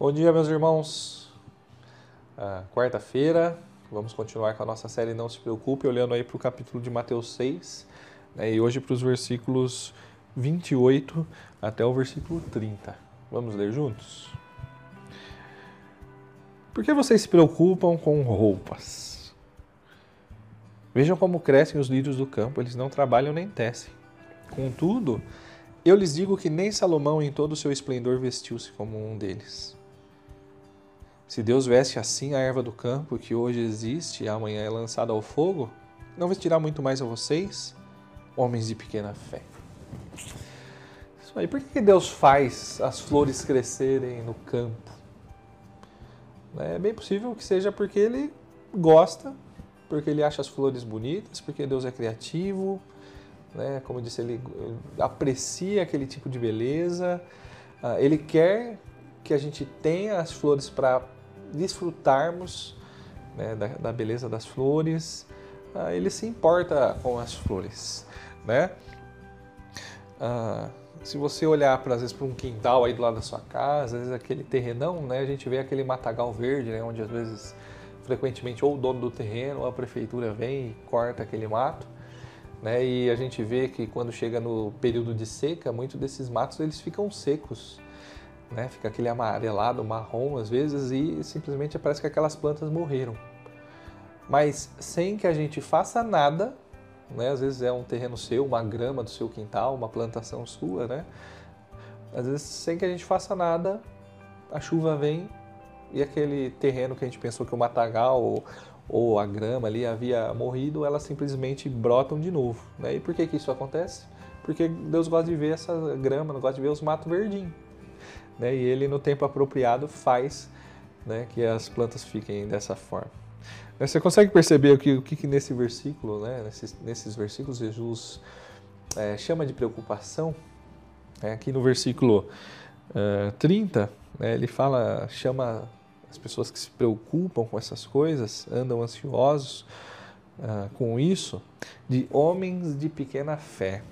Bom dia, meus irmãos. Ah, Quarta-feira, vamos continuar com a nossa série Não Se Preocupe, olhando aí para o capítulo de Mateus 6, né, e hoje para os versículos 28 até o versículo 30. Vamos ler juntos? Por que vocês se preocupam com roupas? Vejam como crescem os lírios do campo, eles não trabalham nem tecem. Contudo, eu lhes digo que nem Salomão em todo o seu esplendor vestiu-se como um deles. Se Deus veste assim a erva do campo, que hoje existe e amanhã é lançada ao fogo, não vestirá muito mais a vocês, homens de pequena fé. Isso aí, por que Deus faz as flores crescerem no campo? É bem possível que seja porque Ele gosta, porque Ele acha as flores bonitas, porque Deus é criativo, né? como eu disse, Ele aprecia aquele tipo de beleza, ah, Ele quer que a gente tenha as flores para desfrutarmos né, da, da, beleza das flores, ah, ele se importa com as flores, né? Ah, se você olhar para às vezes para um quintal aí do lado da sua casa, às vezes aquele terrenão, né, a gente vê aquele matagal verde, né, onde às vezes frequentemente ou o dono do terreno ou a prefeitura vem e corta aquele mato, né, e a gente vê que quando chega no período de seca, muitos desses matos eles ficam secos, né? Fica aquele amarelado, marrom às vezes e simplesmente parece que aquelas plantas morreram. Mas sem que a gente faça nada, né? Às vezes é um terreno seu, uma grama do seu quintal, uma plantação sua, né? Às vezes sem que a gente faça nada, a chuva vem e aquele terreno que a gente pensou que o matagal ou, ou a grama ali havia morrido, elas simplesmente brotam de novo. Né? E por que, que isso acontece? Porque Deus gosta de ver essa grama, não gosta de ver os matos verdinhos né, e ele no tempo apropriado faz né, que as plantas fiquem dessa forma. Você consegue perceber o que, o que nesse versículo, né, nesses, nesses versículos, Jesus é, chama de preocupação? É, aqui no versículo uh, 30, né, ele fala, chama as pessoas que se preocupam com essas coisas, andam ansiosos uh, com isso, de homens de pequena fé.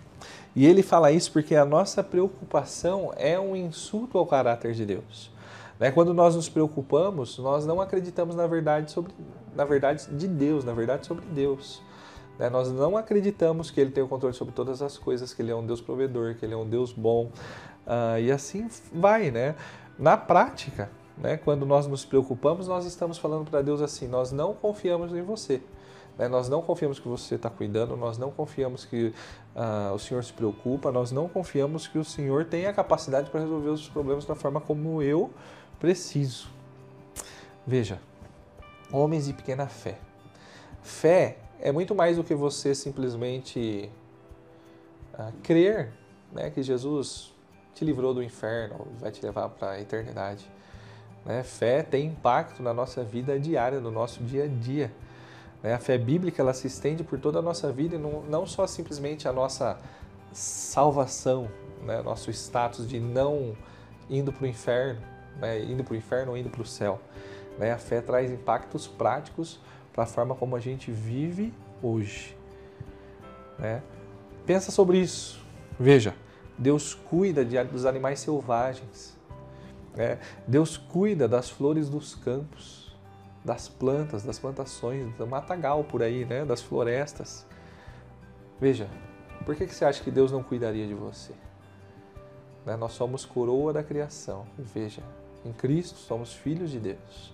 E ele fala isso porque a nossa preocupação é um insulto ao caráter de Deus. Né? Quando nós nos preocupamos, nós não acreditamos na verdade sobre, na verdade de Deus, na verdade sobre Deus. Né? Nós não acreditamos que Ele tem o controle sobre todas as coisas, que Ele é um Deus provedor, que Ele é um Deus bom. Uh, e assim vai, né? Na prática, né? Quando nós nos preocupamos, nós estamos falando para Deus assim: nós não confiamos em você. Né? Nós não confiamos que você está cuidando, nós não confiamos que uh, o Senhor se preocupa, nós não confiamos que o Senhor tem a capacidade para resolver os problemas da forma como eu preciso. Veja, homens de pequena fé. Fé é muito mais do que você simplesmente uh, crer né, que Jesus te livrou do inferno, vai te levar para a eternidade. Né? Fé tem impacto na nossa vida diária, no nosso dia a dia. Né? A fé bíblica ela se estende por toda a nossa vida e não, não só simplesmente a nossa salvação, né? nosso status de não indo para o inferno, né? indo para o inferno ou indo para o céu. Né? A fé traz impactos práticos para a forma como a gente vive hoje. Né? Pensa sobre isso. Veja, Deus cuida de, dos animais selvagens. Né? Deus cuida das flores dos campos das plantas, das plantações, do matagal por aí, né? das florestas. Veja, por que, você acha que Deus não cuidaria de você? Né? Nós somos coroa da criação. Veja, em Cristo somos filhos de Deus.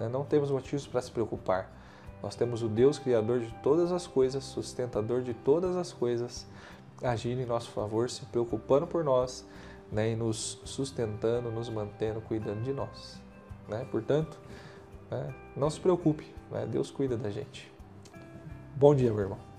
Né? Não temos motivos para se preocupar. Nós temos o Deus Criador de todas as coisas, sustentador de todas as coisas, agindo em nosso favor, se preocupando por nós né? e nos sustentando, nos mantendo, cuidando de nós. Né? Portanto, né? Não se preocupe, né? Deus cuida da gente. Bom dia, meu irmão.